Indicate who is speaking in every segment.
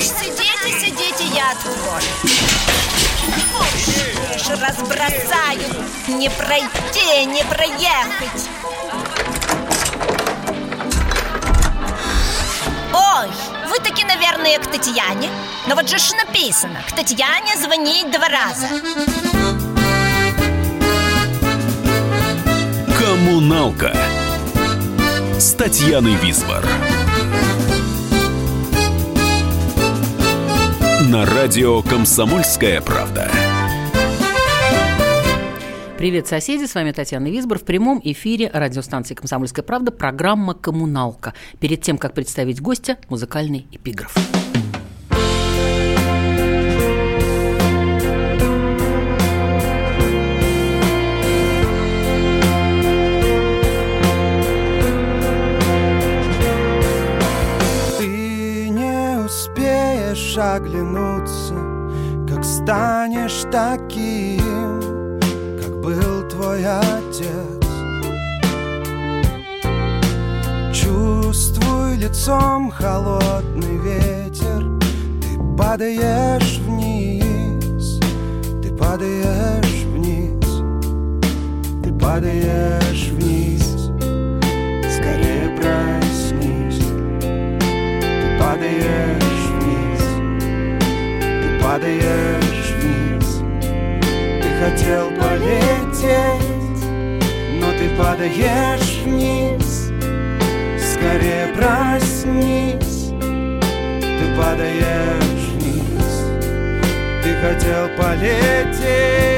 Speaker 1: Сидите, сидите, я открою. Разбросаю, не пройти, не проехать. Ой, вы таки, наверное, к Татьяне? Но вот же ж написано, к Татьяне звонить два раза.
Speaker 2: Коммуналка с Татьяной Висбор. На радио «Комсомольская правда».
Speaker 3: Привет, соседи! С вами Татьяна Висбор. В прямом эфире радиостанции «Комсомольская правда» программа «Коммуналка». Перед тем, как представить гостя, музыкальный эпиграф.
Speaker 4: Ты оглянуться, как станешь таким, как был твой отец. Чувствуй лицом холодный ветер, ты падаешь вниз, ты падаешь вниз, ты падаешь вниз. Падаешь вниз. Ты хотел полететь, но ты падаешь вниз. Скорее проснись, ты падаешь вниз. Ты хотел полететь.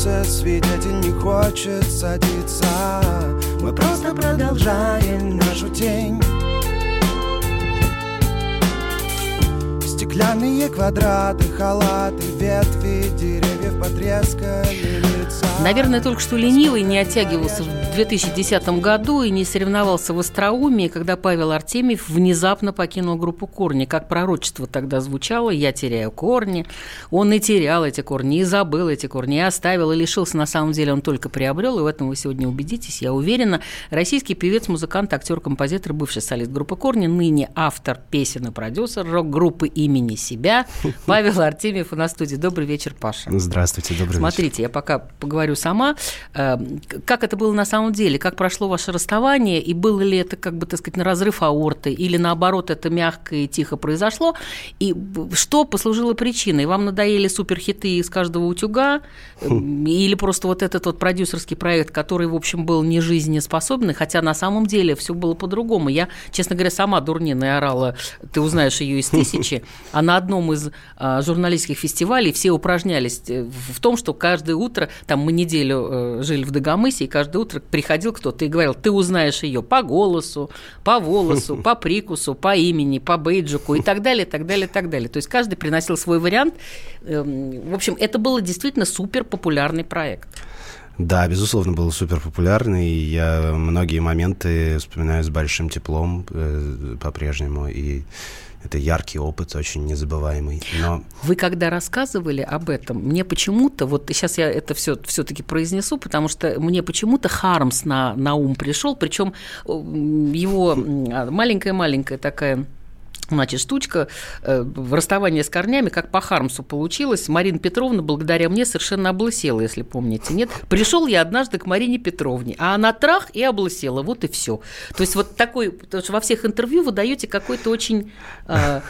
Speaker 4: Солнце Свидетель не хочет садиться. Мы просто продолжаем нашу тень Стеклянные квадраты, халаты, ветви Деревьев потрескали лица
Speaker 3: Наверное, только что ленивый не оттягивался в 2010 году и не соревновался в остроумии, когда Павел Артемьев внезапно покинул группу «Корни». Как пророчество тогда звучало «Я теряю корни». Он и терял эти корни, и забыл эти корни, и оставил, и лишился. На самом деле он только приобрел, и в этом вы сегодня убедитесь, я уверена. Российский певец, музыкант, актер, композитор, бывший солист группы «Корни», ныне автор песен и продюсер рок-группы имени себя. Павел Артемьев у нас в студии. Добрый вечер, Паша.
Speaker 5: Здравствуйте, добрый
Speaker 3: Смотрите, я пока поговорю сама. Э, Как это было на самом деле? Как прошло ваше расставание? И было ли это, как бы, так сказать, на разрыв аорты? Или, наоборот, это мягко и тихо произошло? И что послужило причиной? Вам надоели суперхиты из каждого утюга? Э, Или просто вот этот вот продюсерский проект, который, в общем, был не жизнеспособный, хотя на самом деле все было по-другому. Я, честно говоря, сама дурнина орала, ты узнаешь ее из тысячи, а на одном из а, журналистских фестивалей все упражнялись э, в в том, что каждое утро, там мы неделю э, жили в Дагомысе, и каждое утро приходил кто-то и говорил, ты узнаешь ее по голосу, по волосу, по прикусу, по имени, по бейджику и так далее, так далее, так далее. То есть каждый приносил свой вариант. Эм, В общем, это было действительно супер популярный проект.
Speaker 5: Да, безусловно, был супер популярный. Я многие моменты вспоминаю с большим теплом э, по-прежнему. И это яркий опыт, очень незабываемый. Но
Speaker 3: Вы когда рассказывали об этом, мне почему-то, вот сейчас я это все все-таки произнесу, потому что мне почему-то Хармс на, на ум пришел, причем его м, маленькая-маленькая такая Значит, штучка э, в расставании с корнями, как по Хармсу получилось. Марина Петровна, благодаря мне, совершенно облысела, если помните, нет? Пришел я однажды к Марине Петровне, а она трах и облысела, вот и все. То есть вот такой, потому что во всех интервью вы даете какой-то очень... э,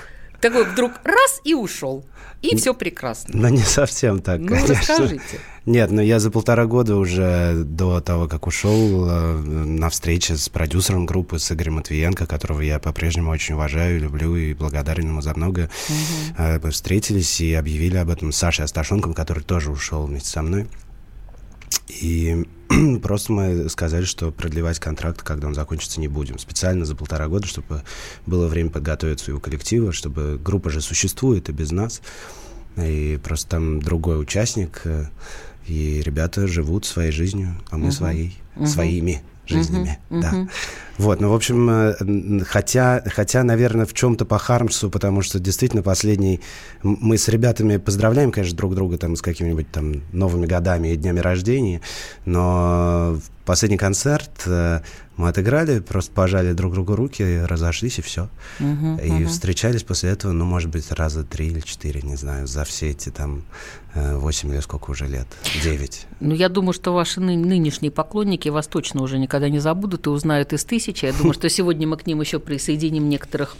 Speaker 3: такой вдруг раз и ушел. И все прекрасно.
Speaker 5: Ну, не совсем так,
Speaker 3: Ну,
Speaker 5: конечно.
Speaker 3: расскажите.
Speaker 5: Нет, ну я за полтора года уже до того, как ушел, э, на встрече с продюсером группы, с Игорем Матвиенко, которого я по-прежнему очень уважаю, люблю и благодарен ему за многое, мы встретились и объявили об этом с Сашей Асташенком, который тоже ушел вместе со мной. И просто мы сказали, что продлевать контракт, когда он закончится, не будем. Специально за полтора года, чтобы было время подготовить своего коллектива, чтобы группа же существует и без нас. И просто там другой участник, э, и ребята живут своей жизнью, а мы своей, своими жизнями, да. Вот, ну, в общем, э, хотя, хотя, наверное, в чем-то по Хармсу, потому что действительно последний... Мы с ребятами поздравляем, конечно, друг друга там с какими-нибудь там новыми годами и днями рождения, но последний концерт э, мы отыграли, просто пожали друг другу руки, разошлись и все. и встречались после этого, ну, может быть, раза три или четыре, не знаю, за все эти там э, восемь или сколько уже лет, девять.
Speaker 3: Ну, я думаю, что ваши ны- нынешние поклонники вас точно уже никогда не забудут и узнают из тысячи. Я думаю, что сегодня мы к ним еще присоединим некоторых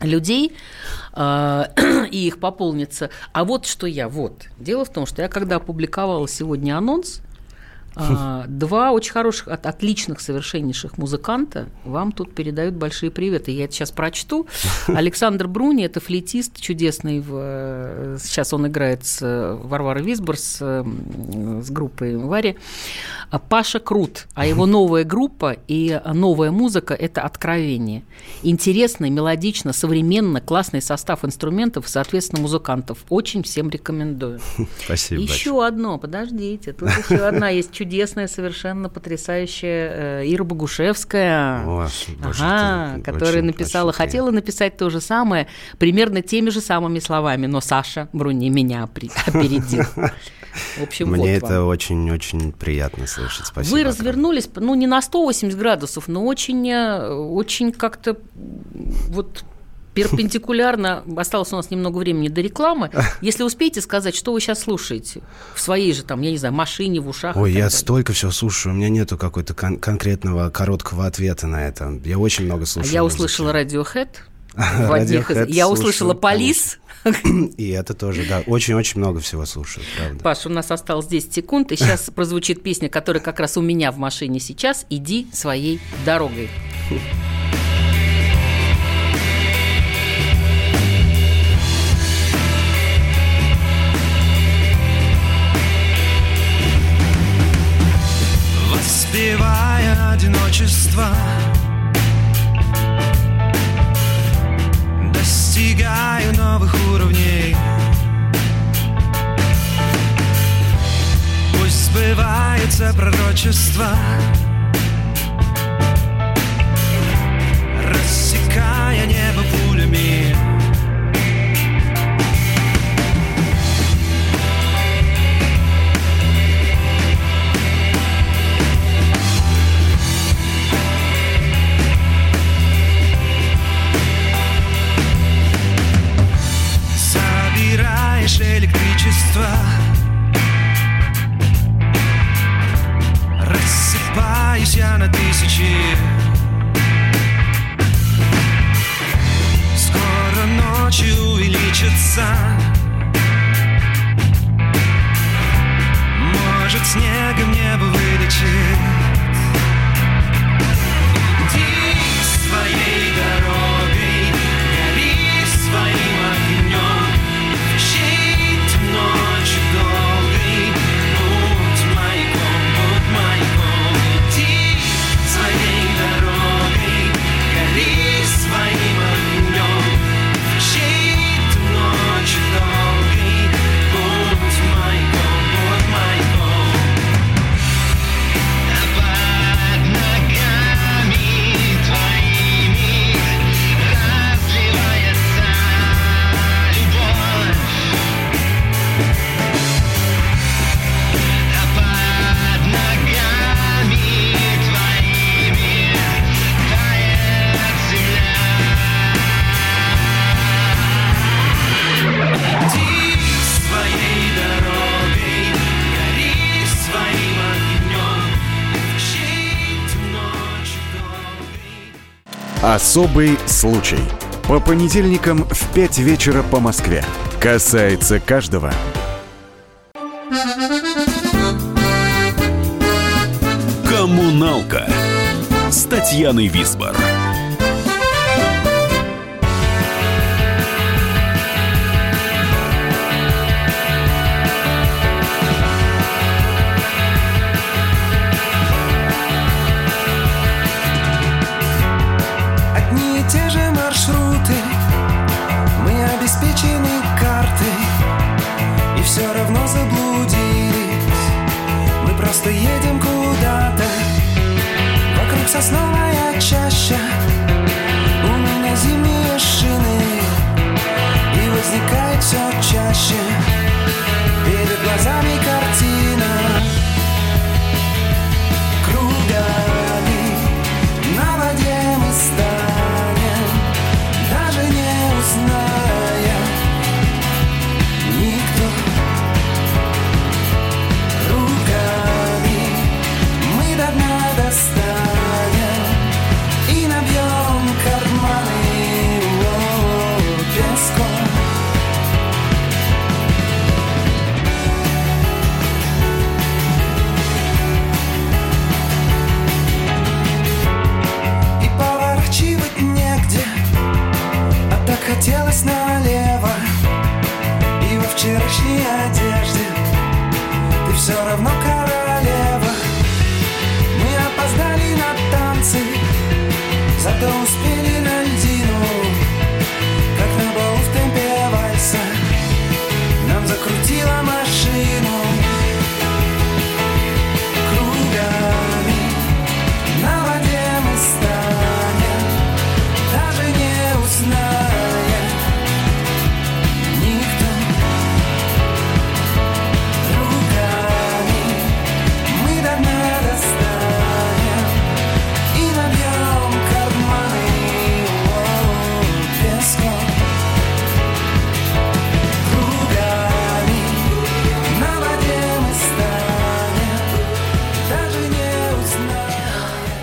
Speaker 3: людей, а, и их пополнится. А вот что я, вот. Дело в том, что я когда опубликовала сегодня анонс, два очень хороших, от- отличных, совершеннейших музыканта вам тут передают большие приветы. Я это сейчас прочту. Александр Бруни, это флейтист чудесный. В, э, сейчас он играет с э, Варварой Висбор, с, э, м, с группой Вари. А Паша Крут, а его новая группа и новая музыка – это «Откровение». Интересно, мелодично, современно, классный состав инструментов, соответственно, музыкантов. Очень всем рекомендую.
Speaker 5: Спасибо
Speaker 3: Еще одно, подождите, тут еще одна есть чудесная, совершенно потрясающая э, Ира Богушевская.
Speaker 5: О, боже,
Speaker 3: Ага, которая
Speaker 5: очень-
Speaker 3: написала,
Speaker 5: очень
Speaker 3: хотела написать то же самое, примерно теми же самыми словами, но Саша Бруни меня опередил. В общем,
Speaker 5: Мне
Speaker 3: вот
Speaker 5: это очень-очень приятно слышать. Спасибо.
Speaker 3: Вы развернулись, ну, не на 180 градусов, но очень, э, очень как-то вот перпендикулярно. Осталось у нас немного времени до рекламы. Если успеете сказать, что вы сейчас слушаете в своей же, там, я не знаю, машине, в ушах.
Speaker 5: Ой, я
Speaker 3: далее?
Speaker 5: столько всего слушаю, у меня нету какой-то кон- конкретного короткого ответа на это. Я очень много
Speaker 3: А
Speaker 5: слушаю.
Speaker 3: Я
Speaker 5: музыки.
Speaker 3: услышала Radiohead. в одних из- Я услышала Полис.
Speaker 5: И это тоже, да. Очень-очень много всего слушаю, правда.
Speaker 3: Паш, у нас осталось 10 секунд, и сейчас прозвучит песня, которая как раз у меня в машине сейчас. «Иди своей дорогой».
Speaker 4: Воспевая одиночество. Достигаю новых уровней. Пусть сбывается пророчество. Рассекая небо Собираешь электричество. Рассыпаюсь я на тысячи. Скоро ночи увеличится Может снегом небо вылечит
Speaker 6: Особый случай. По понедельникам в 5 вечера по Москве. Касается каждого.
Speaker 4: Коммуналка с Татьяной Висбор.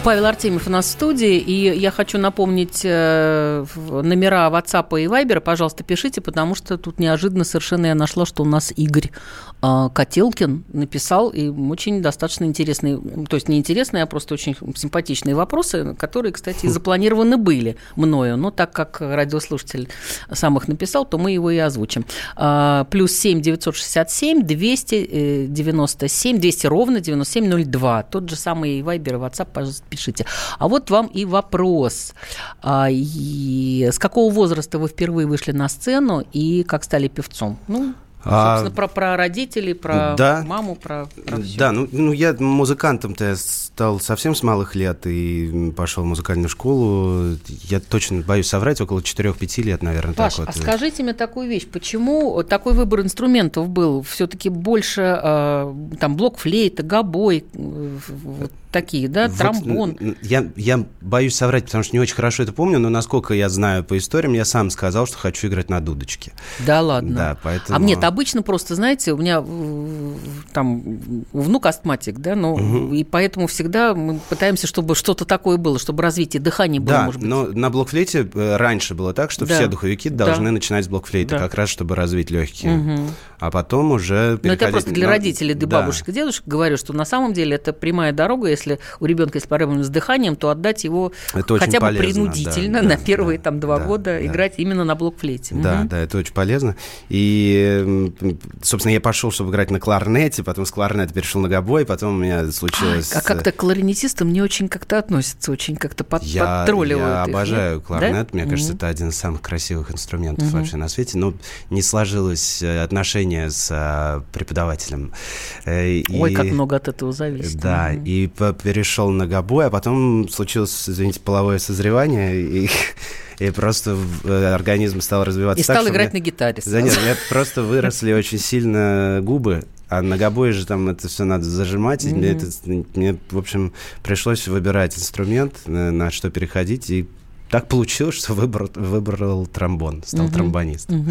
Speaker 3: Павел Артемьев у нас в студии, и я хочу напомнить э, номера WhatsApp и Viber. Пожалуйста, пишите, потому что тут неожиданно совершенно я нашла, что у нас Игорь э, Котелкин написал, и очень достаточно интересные, то есть не интересные, а просто очень симпатичные вопросы, которые, кстати, и запланированы были мною, но так как радиослушатель сам их написал, то мы его и озвучим. А, Плюс 7 967 297 200 ровно 9702. Тот же самый Вайбер и WhatsApp, пожалуйста, пишите. А вот вам и вопрос. А, и с какого возраста вы впервые вышли на сцену и как стали певцом? Ну,
Speaker 5: А,
Speaker 3: собственно, про, про родителей, про
Speaker 5: да.
Speaker 3: маму, про, про всё.
Speaker 5: Да, ну, ну я музыкантом-то стал совсем с малых лет и пошел в музыкальную школу. Я точно боюсь соврать, около 4-5 лет, наверное,
Speaker 3: Паш,
Speaker 5: так
Speaker 3: а
Speaker 5: вот.
Speaker 3: скажите мне такую вещь, почему такой выбор инструментов был? Все-таки больше э, там блок-флейта, гобой, э, вот такие, да, тромбон.
Speaker 5: я, я боюсь соврать, потому что не очень хорошо это помню, но насколько я знаю по историям, я сам сказал, что хочу играть на дудочке.
Speaker 3: Да ладно.
Speaker 5: Да, поэтому...
Speaker 3: А нет, обычно просто, знаете, у меня там внук астматик, да, ну, и поэтому всегда мы пытаемся, чтобы что-то такое было, чтобы развитие дыхания было,
Speaker 5: Да,
Speaker 3: может быть.
Speaker 5: но на блокфлейте э, раньше было так, что
Speaker 3: Да.
Speaker 5: все духовики
Speaker 3: Да.
Speaker 5: должны начинать с блокфлейта,
Speaker 3: Да.
Speaker 5: как раз чтобы развить легкие. А потом уже
Speaker 3: Но это
Speaker 5: переходить
Speaker 3: просто для
Speaker 5: на-
Speaker 3: родителей, для
Speaker 5: Да.
Speaker 3: бабушек и дедушек говорю, что на самом деле это прямая дорога, если у ребенка есть проблемы с дыханием, то отдать его
Speaker 5: Это
Speaker 3: хотя бы
Speaker 5: полезно,
Speaker 3: принудительно
Speaker 5: да,
Speaker 3: на
Speaker 5: да,
Speaker 3: первые
Speaker 5: да,
Speaker 3: там два
Speaker 5: да,
Speaker 3: года
Speaker 5: да.
Speaker 3: играть именно на блокфлейте.
Speaker 5: Да,
Speaker 3: Мгм.
Speaker 5: да, это очень полезно. И, собственно, я пошел, чтобы играть на кларнете, потом с кларнета перешел на гобой, потом у меня случилось...
Speaker 3: А как-то к кларнетистам не очень как-то относятся, очень как-то под,
Speaker 5: Я,
Speaker 3: подтролливают
Speaker 5: я
Speaker 3: их, нет?
Speaker 5: обожаю кларнет,
Speaker 3: Да?
Speaker 5: мне кажется,
Speaker 3: Мгм.
Speaker 5: это один из самых красивых инструментов вообще на свете, но не сложилось э, отношение с э, преподавателем. Э,
Speaker 3: Ой,
Speaker 5: и-
Speaker 3: как много от этого зависит.
Speaker 5: Да, и перешел на гобой, а потом случилось, извините, половое созревание, и, и просто э, организм стал развиваться
Speaker 3: И
Speaker 5: так,
Speaker 3: стал играть
Speaker 5: мне-
Speaker 3: на гитаре.
Speaker 5: Да нет, у меня просто выросли очень сильно губы, а на гобое же там это все надо зажимать, и мне, это, мне, в общем, пришлось выбирать инструмент, на, на что переходить, и так получилось, что выбрал, выбрал тромбон, стал тромбонистом.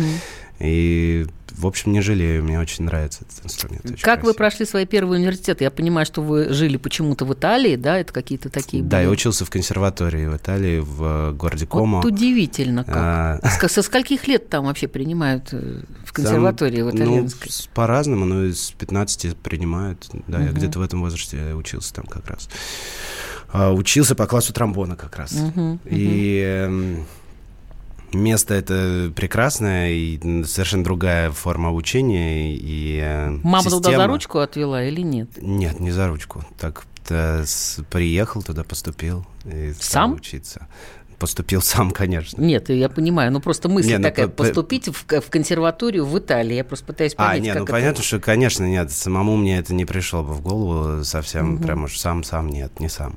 Speaker 5: И в общем, не жалею, мне очень нравится этот инструмент. очень
Speaker 3: Как вы
Speaker 5: красивый.
Speaker 3: прошли свои первые университеты? Я понимаю, что вы жили почему-то в Италии, да? Это какие-то такие
Speaker 5: Да,
Speaker 3: были-
Speaker 5: я учился в консерватории в Италии, в э, городе Комо.
Speaker 3: Вот удивительно как.
Speaker 5: А,
Speaker 3: Со скольких лет там вообще принимают э, в консерватории
Speaker 5: Там,
Speaker 3: в итальянской?
Speaker 5: Ну, по-разному, но с 15 принимают. Да, я где-то в этом возрасте учился там как раз. А, учился по классу тромбона как раз. И эм, место это прекрасное, и совершенно другая форма обучения. И, э,
Speaker 3: Мама туда за
Speaker 5: система-
Speaker 3: ручку отвела или нет?
Speaker 5: Нет, не за ручку. Так э, приехал туда, поступил. И стал
Speaker 3: Сам?
Speaker 5: учиться. Поступил сам, конечно.
Speaker 3: Нет, я понимаю, ну просто мысль
Speaker 5: Не, ну,
Speaker 3: такая,
Speaker 5: по-
Speaker 3: поступить в, в консерваторию в Италии. Я просто пытаюсь
Speaker 5: А,
Speaker 3: понять,
Speaker 5: нет,
Speaker 3: как
Speaker 5: ну
Speaker 3: это-
Speaker 5: понятно, что, конечно, нет, самому мне это не пришло бы в голову совсем, прям уж сам-сам, нет, не сам.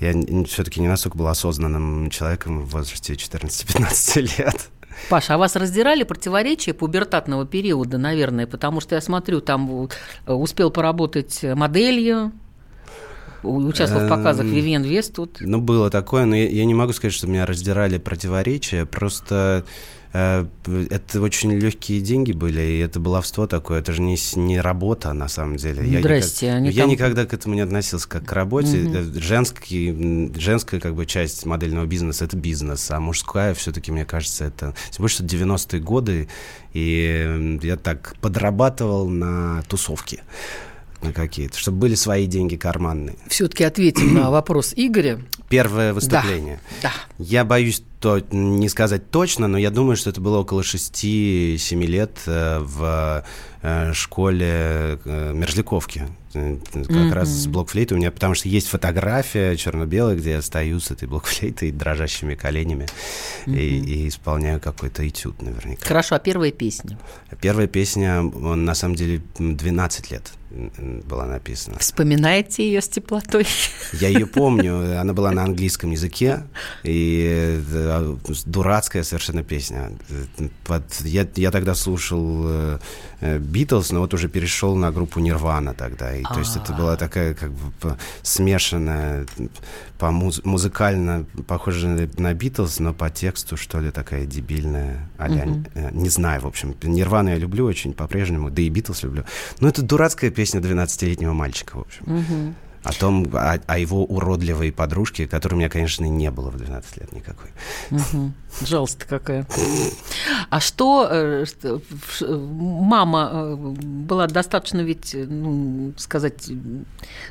Speaker 5: Я все-таки не настолько был осознанным человеком в возрасте 14-15 лет.
Speaker 3: Паша, а вас раздирали противоречия пубертатного периода, наверное, потому что я смотрю, там э, успел поработать моделью, участвовал в показах
Speaker 5: Эм,
Speaker 3: Вивьен Вестут.
Speaker 5: Ну, было такое, но я, я не могу сказать, что меня раздирали противоречия, просто э, это очень легкие деньги были, и это баловство такое, это же не, не работа на самом деле. Я
Speaker 3: Здрасте,
Speaker 5: никак-
Speaker 3: они
Speaker 5: я
Speaker 3: там-
Speaker 5: никогда к этому не относился как к работе. Э, Женский, женская как бы часть модельного бизнеса это бизнес, а мужская все-таки, мне кажется, это... Тем более, что 90-е годы, и я так подрабатывал на тусовки на какие-то, чтобы были свои деньги карманные.
Speaker 3: Все-таки ответим на вопрос Игоря.
Speaker 5: Первое выступление.
Speaker 3: Да.
Speaker 5: Я боюсь то, не сказать точно, но я думаю, что это было около 6-7 лет э, в э, школе э, Мерзляковки. Как раз с блокфлейтой у меня, потому что есть фотография черно-белая, где я стою с этой блокфлейтой дрожащими коленями и, и исполняю какой-то этюд наверняка.
Speaker 3: Хорошо, а первая песня?
Speaker 5: Первая песня, на самом деле, м, 12 лет была написана.
Speaker 3: Вспоминаете ее с теплотой?
Speaker 5: Я ее помню, она была на английском языке, и дурацкая совершенно песня. Э, под- я, я тогда слушал Битлз, но вот уже перешел на группу Нирвана тогда. И, то есть это была такая как бы смешанная, по муз- музыкально похожая на Битлз, но по тексту, что ли, такая дебильная. а-ля, э, Не знаю, в общем. Нирвану я люблю очень по-прежнему, да и Битлз люблю. Но это дурацкая песня 12-летнего мальчика, в общем о том, о, о его уродливой подружке, которой у меня, конечно, не было в 12 лет никакой.
Speaker 3: Мгм. Жалость какая. А что, э, что, мама э, была достаточно ведь, э, ну, сказать,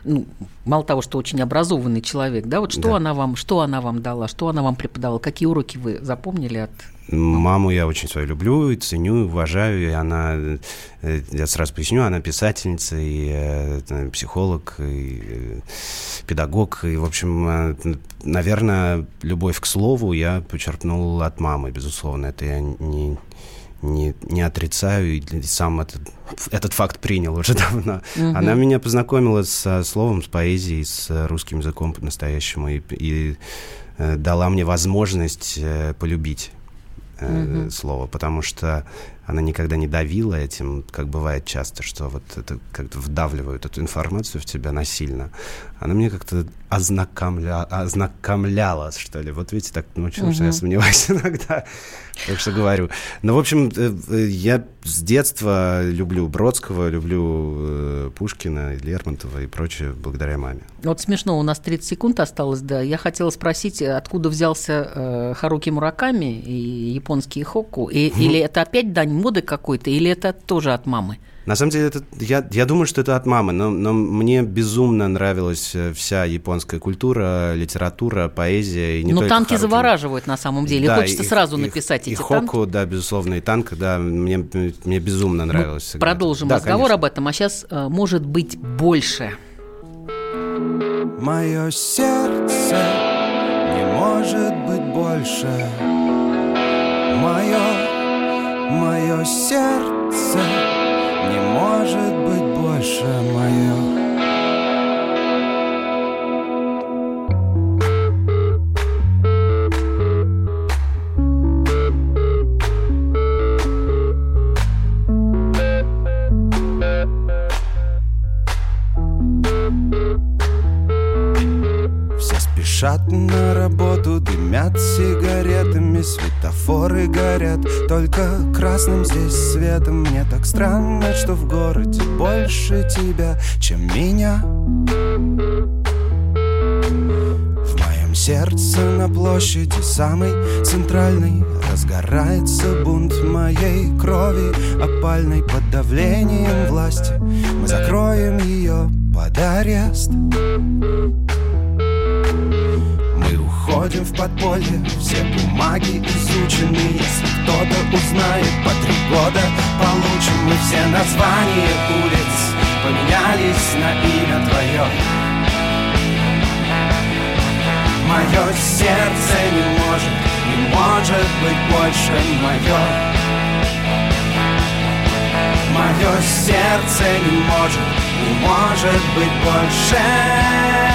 Speaker 3: ну, мало того, что очень образованный человек, да, вот что
Speaker 5: Да.
Speaker 3: она вам, что она вам дала, что она вам преподавала, какие уроки вы запомнили от
Speaker 5: Маму я очень свою люблю, и ценю, и уважаю, и она, э, я сразу поясню, она писательница, и э, психолог, и э, педагог, и, в общем, наверное, любовь к слову я почерпнул от мамы, безусловно, это я не, не, не отрицаю, и сам этот, этот факт принял уже давно. Она меня познакомила со словом, с поэзией, с русским языком по-настоящему, и, и дала мне возможность полюбить э, слово, потому что она никогда не давила этим, как бывает часто, что вот это как-то вдавливают эту информацию в тебя насильно. Она мне как-то ознакомля... ознакомляла, что ли. Вот видите, так научилась, что я сомневаюсь иногда. Так что говорю. Ну, в общем, э, э, я с детства люблю Бродского, люблю э, Пушкина, Лермонтова и прочее благодаря маме.
Speaker 3: Вот смешно, у нас 30 секунд осталось, да. Я хотела спросить, откуда взялся э, Харуки Мураками и японский хокку? И, Или это опять дань моды какой-то, или это тоже от мамы?
Speaker 5: На самом деле, это, я, я думаю, что это от мамы, но, но мне безумно нравилась э, вся японская культура, литература, поэзия. И не
Speaker 3: Но танки
Speaker 5: Харуки.
Speaker 3: завораживают на самом деле.
Speaker 5: Да,
Speaker 3: Хочется
Speaker 5: и-
Speaker 3: сразу
Speaker 5: и-
Speaker 3: написать
Speaker 5: и
Speaker 3: эти танки.
Speaker 5: Хоку, да, безусловно, и танк, да, мне, мне безумно нравилось. всегда это.
Speaker 3: Продолжим
Speaker 5: Да,
Speaker 3: разговор
Speaker 5: конечно.
Speaker 3: об этом, а сейчас может быть больше.
Speaker 4: Мое сердце не может быть больше. Мое, мое сердце не может быть больше мое.
Speaker 7: Красным здесь светом. Мне так странно, что в городе больше тебя, чем меня. В моем сердце на площади самой центральной Разгорается бунт моей крови. Опальной под давлением власти Мы закроем ее под арест. мы уходим в подполье, все бумаги изучены. Если кто-то узнает, по три года получим Мы все названия улиц. Поменялись на имя твое. Мое сердце не может, не может быть больше мое Мое сердце не может, не может быть больше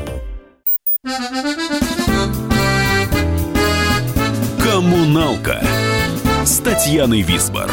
Speaker 4: Коммуналка с Татьяной Висбор.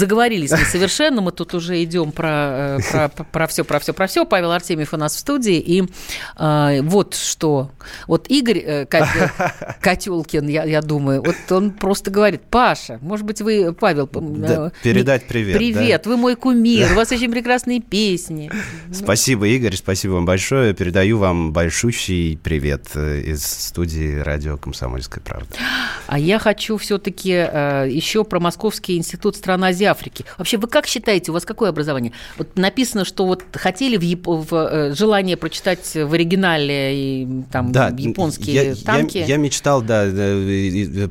Speaker 3: Заговорились мы совершенно, мы тут уже идем про, э, про, про все, про все, про все. Павел Артемьев у нас в студии. И э, вот что. Вот Игорь э, Котелкин, я, я думаю, вот он просто говорит, Паша, может быть, вы, Павел...
Speaker 5: Да, э, передать привет.
Speaker 3: Привет, да? вы мой кумир, у вас очень прекрасные песни.
Speaker 5: Спасибо, Игорь, спасибо вам большое. Передаю вам большущий привет э, из студии радио «Комсомольская правда».
Speaker 3: А я хочу все-таки э, еще про Московский институт стран Азии Африки. Вообще, вы как считаете, у вас какое образование? Вот написано, что вот хотели в, Яп... в э, желание прочитать в оригинале и там
Speaker 5: да,
Speaker 3: японские
Speaker 5: я,
Speaker 3: танки.
Speaker 5: Я, я мечтал, да,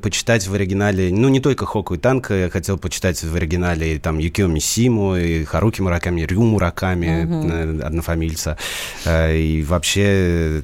Speaker 5: почитать в оригинале, ну не только Хоку и танк, я хотел почитать в оригинале там Юкио Мисиму, и Харуки Мураками, Рю Мураками, угу. однофамильца, и вообще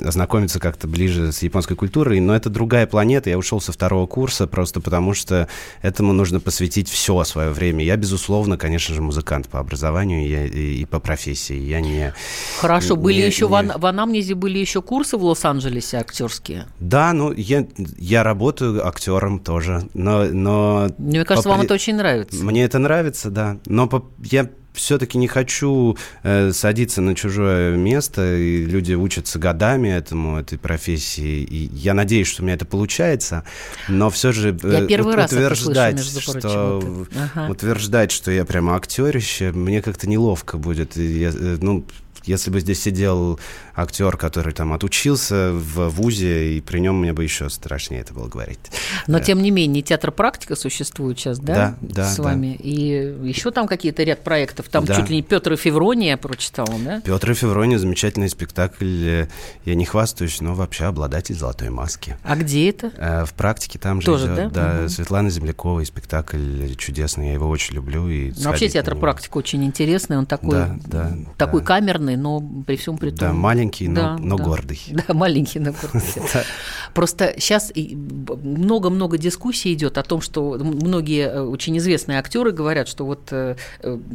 Speaker 5: ознакомиться как-то ближе с японской культурой, но это другая планета, я ушел со второго курса просто потому, что этому нужно посвятить все свое время. Я, безусловно, конечно же, музыкант по образованию я, и, и по профессии. Я не...
Speaker 3: Хорошо, были
Speaker 5: не,
Speaker 3: еще
Speaker 5: не...
Speaker 3: В, в анамнезе были еще курсы в Лос-Анджелесе актерские?
Speaker 5: Да, ну я, я работаю актером тоже, но... но
Speaker 3: Мне кажется, по... вам это очень нравится.
Speaker 5: Мне это нравится, да, но по... я все-таки не хочу э, садиться на чужое место, и люди учатся годами этому, этой профессии, и я надеюсь, что у меня это получается, но все же
Speaker 3: э, я первый раз
Speaker 5: утверждать,
Speaker 3: слышу,
Speaker 5: что ага. утверждать, что я прямо актерище, мне как-то неловко будет. Я, э, ну, если бы здесь сидел актер, который там отучился в ВУЗе, и при нем мне бы еще страшнее это было говорить.
Speaker 3: Но, тем не менее, театр практика существует сейчас, да?
Speaker 5: Да, да.
Speaker 3: С вами. Да. И еще там какие-то ряд проектов. Там да. чуть ли не Петр и Феврония я прочитал, да?
Speaker 5: Петр и Феврония замечательный спектакль. Я не хвастаюсь, но вообще обладатель золотой маски.
Speaker 3: А где это?
Speaker 5: Э, в практике там же
Speaker 3: Тоже,
Speaker 5: идет.
Speaker 3: да?
Speaker 5: Да,
Speaker 3: угу.
Speaker 5: Светлана Земляковой спектакль чудесный, я его очень люблю. И
Speaker 3: вообще театр практика очень интересный, он такой,
Speaker 5: да, да,
Speaker 3: такой
Speaker 5: да.
Speaker 3: камерный, но при всем при том...
Speaker 5: Да, маленький, но,
Speaker 3: да,
Speaker 5: но
Speaker 3: да.
Speaker 5: гордый.
Speaker 3: Да, маленький, но гордый. Просто сейчас много-много дискуссий идет о том, что многие очень известные актеры говорят, что вот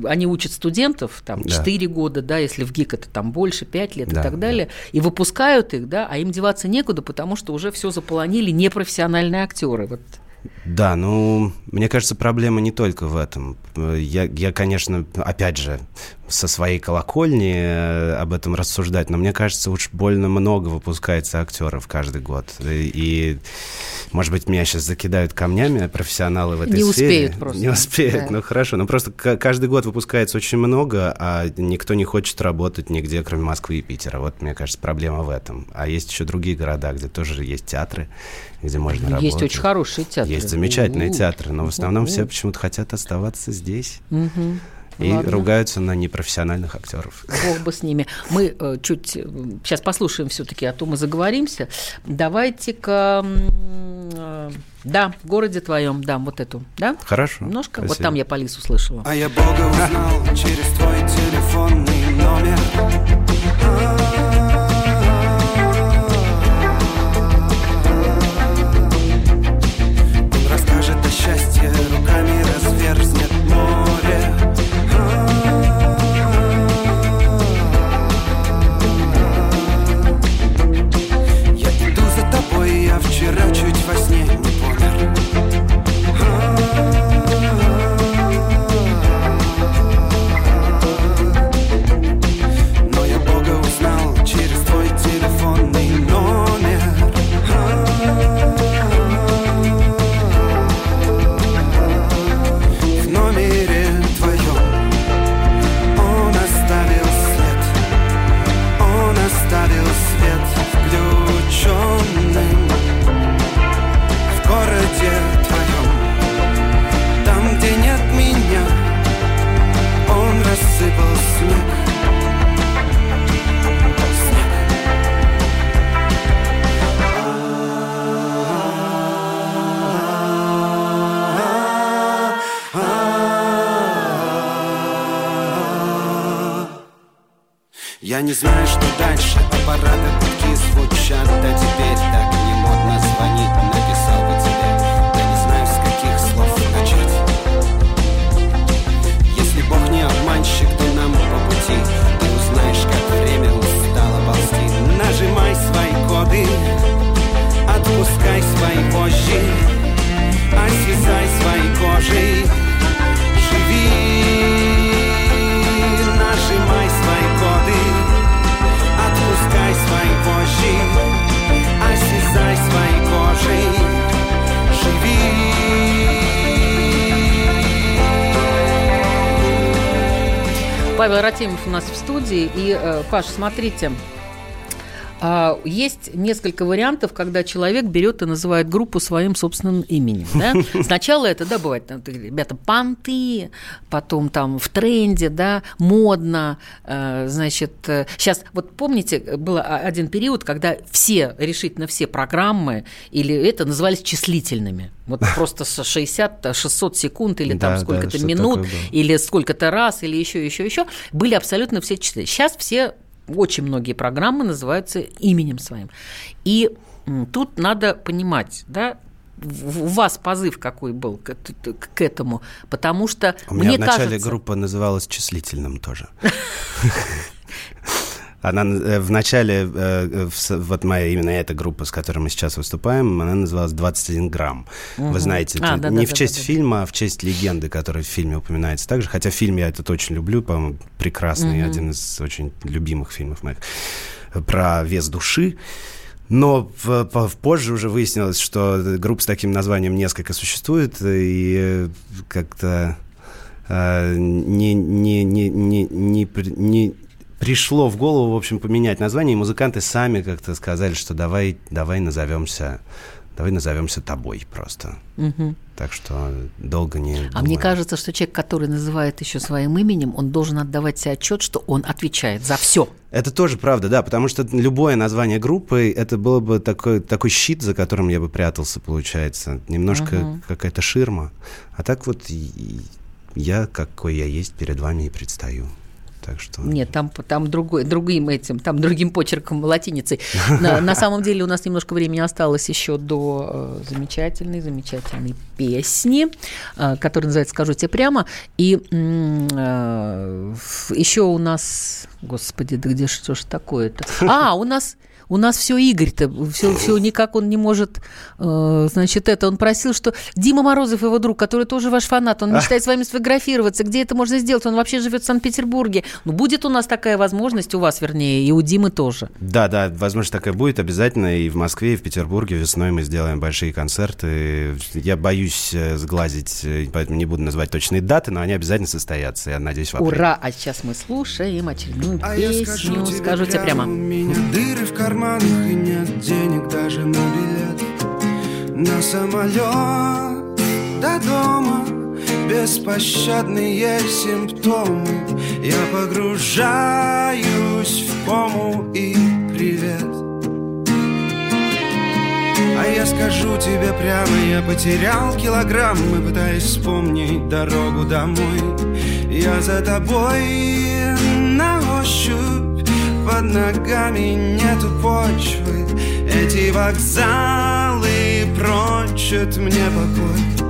Speaker 3: они учат студентов там 4 года, да, если в ГИК это там больше, 5 лет и так далее, и выпускают их, да, а им деваться некуда, потому что уже все заполонили непрофессиональные актеры. Вот
Speaker 5: да, ну, мне кажется, проблема не только в этом. Я, я, конечно, опять же, со своей колокольни э, об этом рассуждать, но мне кажется, уж больно много выпускается актеров каждый год. И, и может быть, меня сейчас закидают камнями профессионалы в этой
Speaker 3: не
Speaker 5: сфере.
Speaker 3: Не успеют просто.
Speaker 5: Не успеют, да. ну хорошо. Но просто каждый год выпускается очень много, а никто не хочет работать нигде, кроме Москвы и Питера. Вот, мне кажется, проблема в этом. А есть еще другие города, где тоже есть театры, где можно
Speaker 3: есть
Speaker 5: работать.
Speaker 3: Есть очень хорошие театры.
Speaker 5: Есть замечательные У-у-у. театры, но в основном У-у-у. все почему-то хотят оставаться здесь.
Speaker 3: Угу.
Speaker 5: И
Speaker 3: Ладно.
Speaker 5: ругаются на непрофессиональных актеров.
Speaker 3: Бог бы с ними. Мы э, чуть э, сейчас послушаем все-таки, а то мы заговоримся. Давайте-ка. Э, да, в городе твоем, да, вот эту, да?
Speaker 5: Хорошо.
Speaker 3: Немножко.
Speaker 5: Спасибо.
Speaker 3: Вот там я по лису слышала.
Speaker 4: А я Бога узнал через твой телефонный номер. своей кожей. Живи, нажимай свои коды, отпускай свои вожжи, осязай своей кожей. Живи.
Speaker 3: Павел Ратимов у нас в студии. И, э, Паш, смотрите, есть несколько вариантов, когда человек берет и называет группу своим собственным именем. Да? Сначала это, да, бывает, там, ребята, понты, потом там в тренде, да, модно, э, значит, сейчас, вот помните, был а- один период, когда все, решительно все программы или это назывались числительными. Вот просто с 60-600 секунд или там
Speaker 5: Да, да,
Speaker 3: сколько-то
Speaker 5: что-то
Speaker 3: минут,
Speaker 5: такое
Speaker 3: или сколько-то раз, или еще, еще, еще, были абсолютно все числы. Сейчас все, очень многие программы называются именем своим. И тут надо понимать, да, у вас позыв какой был к, к- к этому, потому что
Speaker 5: У меня
Speaker 3: мне
Speaker 5: в начале
Speaker 3: кажется,
Speaker 5: группа называлась числительным тоже. Она э, в начале, э, с- вот моя именно эта группа, с которой мы сейчас выступаем, она называлась 21 грамм.
Speaker 3: Мгм.
Speaker 5: Вы знаете,
Speaker 3: А, да,
Speaker 5: не
Speaker 3: да,
Speaker 5: в
Speaker 3: да,
Speaker 5: честь
Speaker 3: да, да.
Speaker 5: фильма, а в честь легенды, которая в фильме упоминается также. Хотя фильм я этот очень люблю, по-моему, прекрасный,
Speaker 3: Мгм.
Speaker 5: один из очень любимых фильмов моих про вес души. Но в- по- позже уже выяснилось, что групп с таким названием несколько существует, и э, как-то э, не, не, не, не, не, не пришло в голову, в общем, поменять название, и музыканты сами как-то сказали, что давай, давай назовемся, давай назовемся тобой просто.
Speaker 3: Мгм.
Speaker 5: Так что долго не
Speaker 3: А
Speaker 5: думали.
Speaker 3: мне кажется, что человек, который называет еще своим именем, он должен отдавать себе отчет, что он отвечает за все.
Speaker 5: Это тоже правда, да, потому что любое название группы, это было бы такой, такой щит, за которым я бы прятался, получается. Немножко
Speaker 3: Мгм.
Speaker 5: какая-то ширма. А так вот я, какой я есть, перед вами и предстаю. Так что...
Speaker 3: Нет, там, там другой, другим этим, там другим почерком латиницей. На, на самом деле у нас немножко времени осталось еще до э, замечательной, замечательной песни, э, которая называется «Скажу тебе прямо». И э, еще у нас, господи, да где что ж такое-то? А, у нас... У нас все Игорь-то, все, все никак он не может, э, значит, это. Он просил, что Дима Морозов, его друг, который тоже ваш фанат, он мечтает с вами сфотографироваться. Где это можно сделать? Он вообще живет в Санкт-Петербурге. Ну, будет у нас такая возможность, у вас, вернее, и у Димы тоже.
Speaker 5: Да, да, возможно, такая будет обязательно. И в Москве, и в Петербурге весной мы сделаем большие концерты. Я боюсь э, сглазить, э, поэтому не буду называть точные даты, но они обязательно состоятся, я надеюсь, в апреле.
Speaker 3: Ура! А сейчас мы слушаем очередную
Speaker 4: А я
Speaker 3: песню.
Speaker 4: скажу тебе
Speaker 3: Скажу тебе прямо.
Speaker 4: Меня дыры в карманах и нет денег даже на билет. На самолет до дома Беспощадные симптомы. Я погружаюсь в кому и привет. А я скажу тебе прямо, я потерял килограммы, пытаясь вспомнить дорогу домой. Я за тобой под ногами нету почвы. Эти вокзалы прочат мне покой.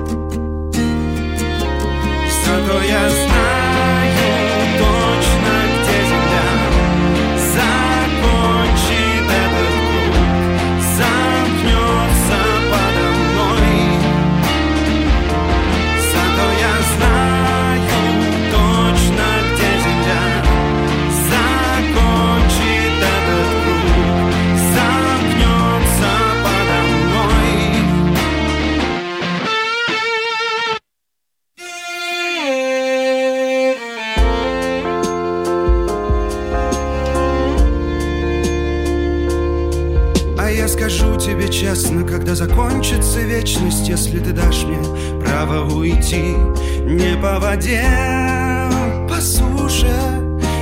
Speaker 4: Зато я знаю честно, когда закончится вечность, если ты дашь мне право уйти не по воде, по суше.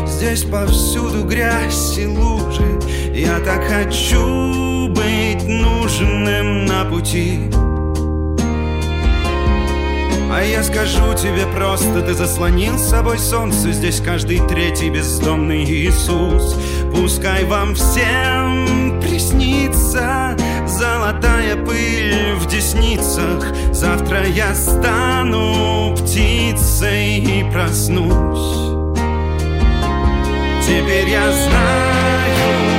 Speaker 4: Здесь повсюду грязь и лужи. Я так хочу быть нужным на пути. А я скажу тебе просто, ты заслонил с собой солнце Здесь каждый третий бездомный Иисус. Пускай вам всем приснится Золотая пыль в десницах. Завтра я стану птицей и проснусь. Теперь я знаю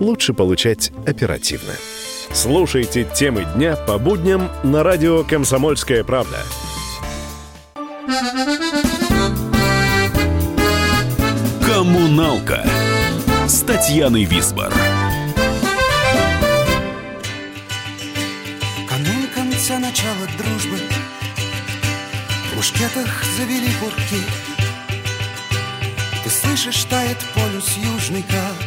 Speaker 8: лучше получать оперативно. Слушайте темы дня по будням на радио «Комсомольская правда».
Speaker 9: «Коммуналка» с Татьяной Висбор.
Speaker 4: Канун конца начала дружбы В мушкетах завели курки Ты слышишь, тает полюс южный, как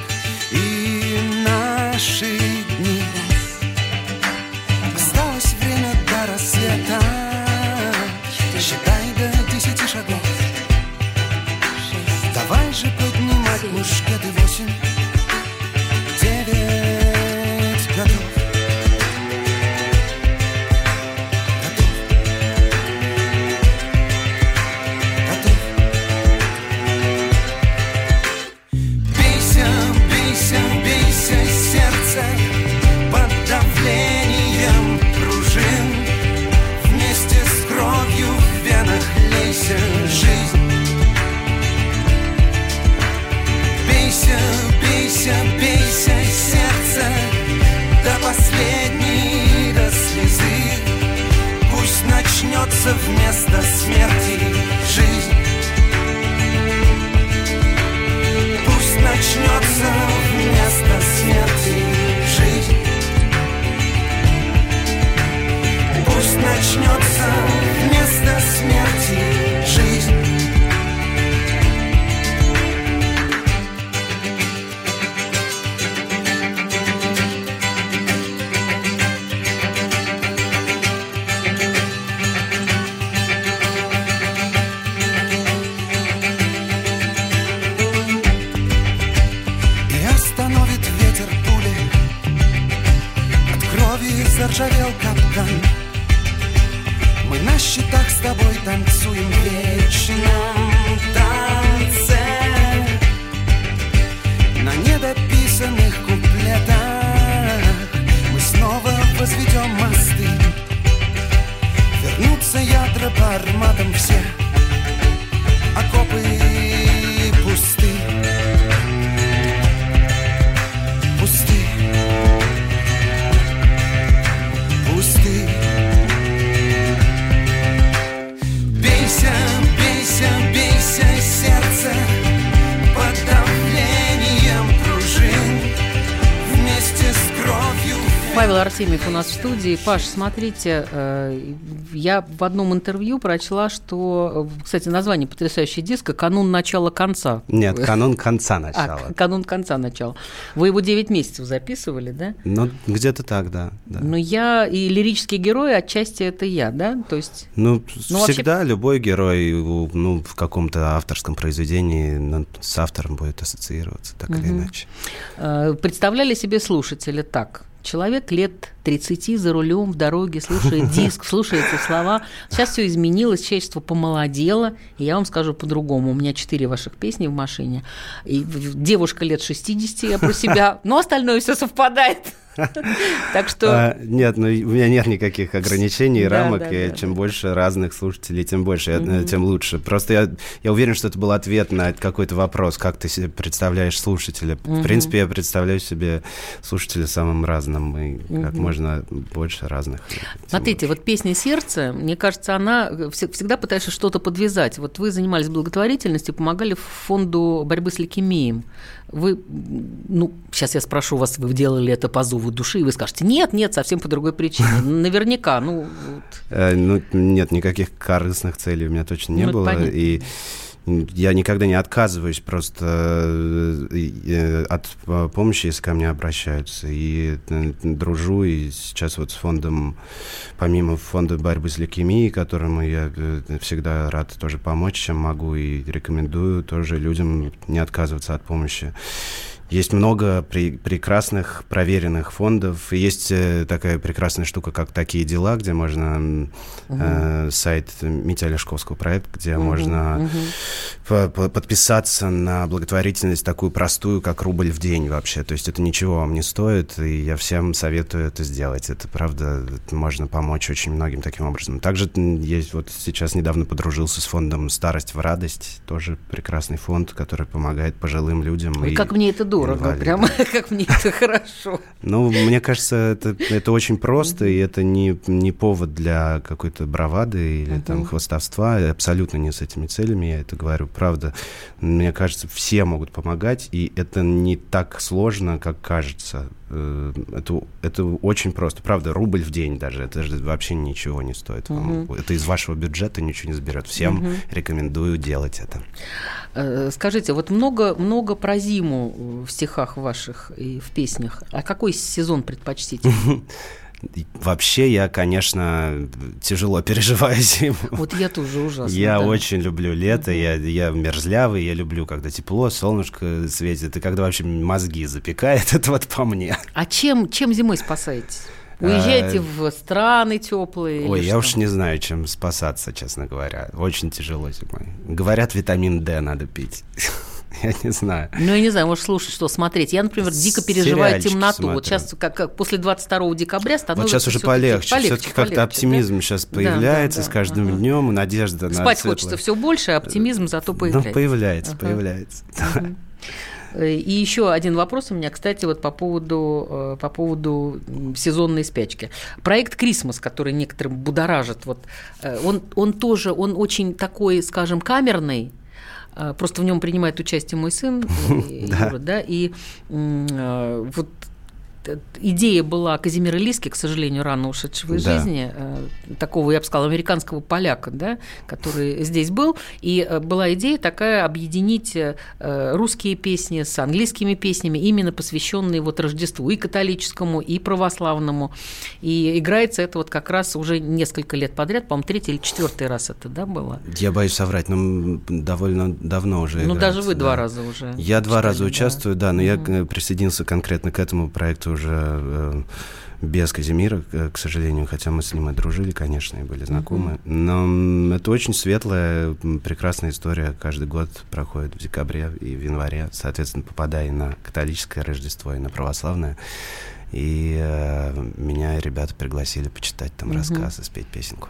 Speaker 3: студии. Паш, смотрите, э, я в одном интервью прочла, что, э, кстати, название потрясающего диска «Канун начала конца».
Speaker 5: Нет, канун конца
Speaker 3: А,
Speaker 5: начала.
Speaker 3: к- канун конца начала. Вы его 9 месяцев записывали, да?
Speaker 5: Ну, где-то так, да. да.
Speaker 3: Но я и лирический герой отчасти это я, да? То есть
Speaker 5: Ну,
Speaker 3: Ну, вообще-
Speaker 5: всегда любой герой ну, в каком-то авторском произведении ну, с автором будет ассоциироваться, так или
Speaker 3: Мгм.
Speaker 5: иначе.
Speaker 3: э, представляли себе слушатели так. Человек лет 30 за рулем в дороге, слушает диск, слушает эти слова. Сейчас все изменилось, человечество помолодело. И я вам скажу по-другому. У меня четыре ваших песни в машине. И девушка лет 60, я про себя. Но остальное все совпадает. Так что...
Speaker 5: А, нет, ну у меня нет никаких ограничений и рамок, и чем больше разных слушателей, тем больше, э, тем лучше. Просто я, уверен, что это был ответ на какой-то вопрос, как ты себе представляешь слушателя. В принципе, я представляю себе слушателя самым разным, и как можно больше разных.
Speaker 3: Смотрите, вот песня «Сердце», мне кажется, она вс- всегда пытается что-то подвязать. Вот вы занимались благотворительностью, помогали фонду борьбы с лейкемией. Вы, ну, сейчас я спрошу вас, вы делали это по зову души, и вы скажете, нет, нет, совсем по другой причине. Наверняка, ну, вот.
Speaker 5: Э, ну, нет, никаких корыстных целей у меня точно не
Speaker 3: Ну,
Speaker 5: было. И я никогда не отказываюсь просто э, э, от э, помощи, если ко мне обращаются. И дружу, и сейчас вот с фондом, помимо фонда борьбы с лейкемией, которому я всегда рад тоже помочь, чем могу, и рекомендую тоже людям не отказываться от помощи. Есть много при- прекрасных, проверенных фондов. И есть э, такая прекрасная штука, как «Такие дела», где можно... м, э, сайт Митя Олешковского проект, где
Speaker 3: Мгм,
Speaker 5: можно
Speaker 3: мгм.
Speaker 5: по- по- подписаться на благотворительность такую простую, как рубль в день вообще. То есть это ничего вам не стоит, и я всем советую это сделать. Это правда, это можно помочь очень многим таким образом. Также есть вот сейчас недавно подружился с фондом «Старость в радость», тоже прекрасный фонд, который помогает пожилым людям.
Speaker 3: Ой,
Speaker 5: и
Speaker 3: как мне это дорого, прямо как мне это хорошо.
Speaker 5: Ну, мне кажется, это, это очень просто, и это не, не повод для какой-то бравады или там хвостовства. Абсолютно не с этими целями, я это говорю. Правда, мне кажется, все могут помогать, и это не так сложно, как кажется. Э, Это, это очень просто. Правда, рубль в день даже, это же вообще ничего не стоит. вам.
Speaker 3: Мгм.
Speaker 5: Это из вашего бюджета ничего не заберет. Всем
Speaker 3: Мгм.
Speaker 5: рекомендую делать это.
Speaker 3: Э, Скажите, вот много, много про зиму в стихах ваших и в песнях. А какой сезон предпочтите?
Speaker 5: Вообще я, конечно, тяжело переживаю зиму.
Speaker 3: Вот я тоже ужасно.
Speaker 5: Я
Speaker 3: да.
Speaker 5: очень люблю лето, я, я мерзлявый, я люблю, когда тепло, солнышко светит, и когда вообще мозги запекает, это вот по мне.
Speaker 3: А чем, чем зимой спасаетесь? Уезжаете в страны теплые?
Speaker 5: Ой, я
Speaker 3: что?
Speaker 5: уж не знаю, чем спасаться, честно говоря. Очень тяжело зимой. Говорят, витамин D надо пить. Я не знаю.
Speaker 3: Ну, я не знаю, может, слушать, что смотреть. Я, например, дико переживаю
Speaker 5: Сериальчики
Speaker 3: темноту. Вот
Speaker 5: смотрю.
Speaker 3: сейчас, как, как после 22 декабря
Speaker 5: Вот
Speaker 3: становится
Speaker 5: сейчас уже
Speaker 3: всё-таки
Speaker 5: полегче.
Speaker 3: полегче,
Speaker 5: Все-таки как-то оптимизм
Speaker 3: да?
Speaker 5: сейчас
Speaker 3: Да,
Speaker 5: появляется
Speaker 3: да,
Speaker 5: с
Speaker 3: да,
Speaker 5: каждым
Speaker 3: ага.
Speaker 5: днем, надежда на
Speaker 3: Спать
Speaker 5: светлое.
Speaker 3: хочется все больше, а оптимизм зато
Speaker 5: Ну,
Speaker 3: появляется.
Speaker 5: появляется,
Speaker 3: Ага.
Speaker 5: появляется.
Speaker 3: Э, И еще один вопрос у меня, кстати, вот по поводу, э, по поводу сезонной спячки. Проект «Крисмас», который некоторым будоражит, вот, э, он, он тоже, он очень такой, скажем, камерный, просто в нем принимает участие мой сын,
Speaker 5: Да.
Speaker 3: Юра, да, и э, вот идея была Казимира Лиски, к сожалению, рано ушедшего из
Speaker 5: Да.
Speaker 3: жизни, э, такого, я бы сказала, американского поляка, да, который здесь был. И э, была идея такая объединить э, русские песни с английскими песнями, именно посвященные вот Рождеству и католическому, и православному. И играется это вот как раз уже несколько лет подряд, по-моему, третий или четвертый раз это, да, было?
Speaker 5: Я боюсь соврать, но довольно давно уже
Speaker 3: Ну, даже
Speaker 5: играется,
Speaker 3: вы два
Speaker 5: да.
Speaker 3: раза уже
Speaker 5: Я два раза
Speaker 3: да.
Speaker 5: участвую, да, но я э, присоединился конкретно к этому проекту уже э, без Казимира, к сожалению, хотя мы с ним и дружили, конечно, и были знакомы. Но м, это очень светлая, прекрасная история. Каждый год проходит в декабре и в январе, соответственно, попадая и на католическое Рождество, и на православное. И э, меня ребята пригласили почитать там
Speaker 3: Мгм.
Speaker 5: рассказы, спеть песенку.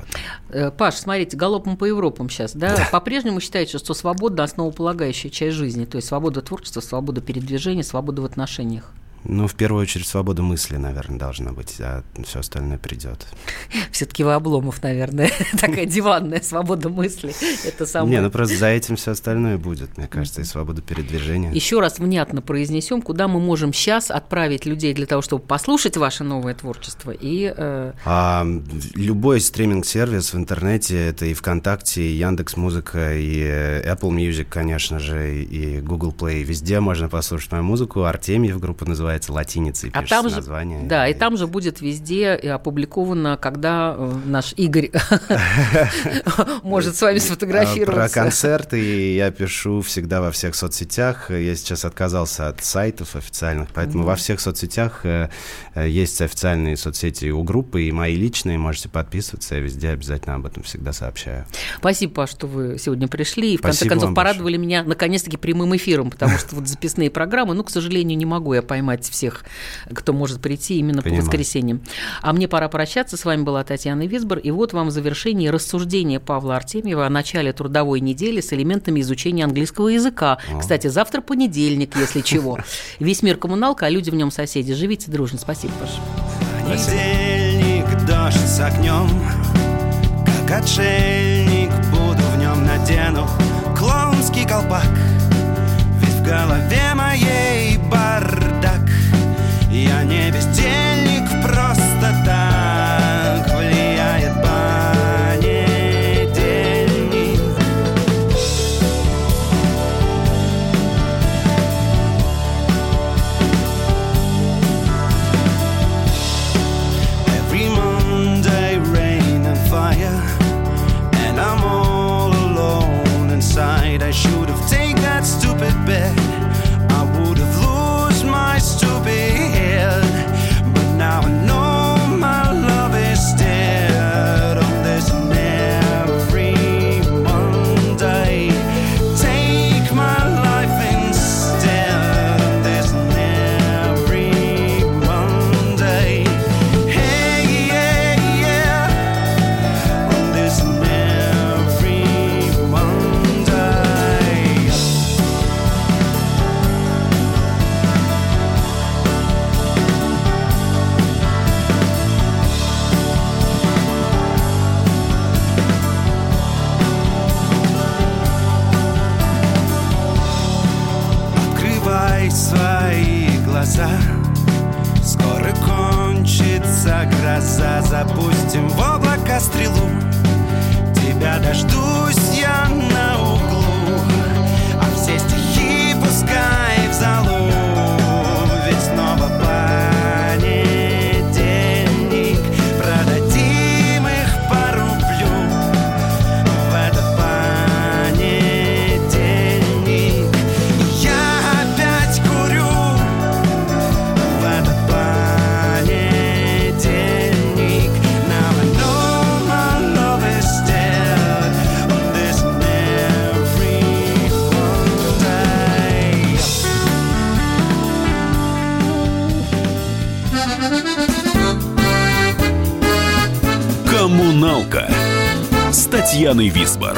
Speaker 3: Э, Паш, смотрите, галопом по Европам сейчас, да? По-прежнему считаете, что свобода – основополагающая часть жизни, то есть свобода творчества, свобода передвижения, свобода в отношениях.
Speaker 5: Ну, в первую очередь, свобода мысли, наверное, должна быть, а все остальное придет.
Speaker 3: Все-таки вы Обломов, наверное, такая диванная свобода мысли. Это самое.
Speaker 5: Не, ну просто за этим все остальное будет, мне кажется, и свобода передвижения.
Speaker 3: Еще раз внятно произнесем, куда мы можем сейчас отправить людей для того, чтобы послушать ваше новое творчество. И э,
Speaker 5: А, любой стриминг-сервис в интернете, это и ВКонтакте, и Яндекс Музыка, и э, Apple Music, конечно же, и Google Play, везде можно послушать мою музыку. Артемьев группа называется латиницей,
Speaker 3: а там же,
Speaker 5: название.
Speaker 3: да, и там же будет везде и опубликовано, когда э, наш Игорь может с вами
Speaker 5: А, Про
Speaker 3: сфотографироваться.
Speaker 5: концерты я пишу всегда во всех соцсетях. Я сейчас отказался от сайтов официальных, поэтому во всех соцсетях э, э, есть официальные соцсети у группы, и мои личные, можете подписываться, я везде обязательно об этом всегда сообщаю.
Speaker 3: Спасибо, Паш, что вы сегодня пришли. И в конце концов порадовали меня наконец-таки прямым эфиром, потому что вот записные программы, ну, к сожалению, не могу я поймать всех, кто может прийти именно
Speaker 5: Понимаю.
Speaker 3: по воскресеньям. А мне пора прощаться. С вами была Татьяна Висбор. И вот вам в завершении рассуждения Павла Артемьева о начале трудовой недели с элементами изучения английского языка.
Speaker 5: О.
Speaker 3: Кстати, завтра понедельник, если чего. Весь мир коммуналка, а люди в нем соседи. Живите дружно. Спасибо, Паша.
Speaker 4: Понедельник, дождь с огнем Как отшельник буду в нем надену Клоунский колпак Ведь в голове моей глаза Скоро кончится гроза. Запустим в облако стрелу. Тебя дождусь я.
Speaker 9: Татьяны Висбор.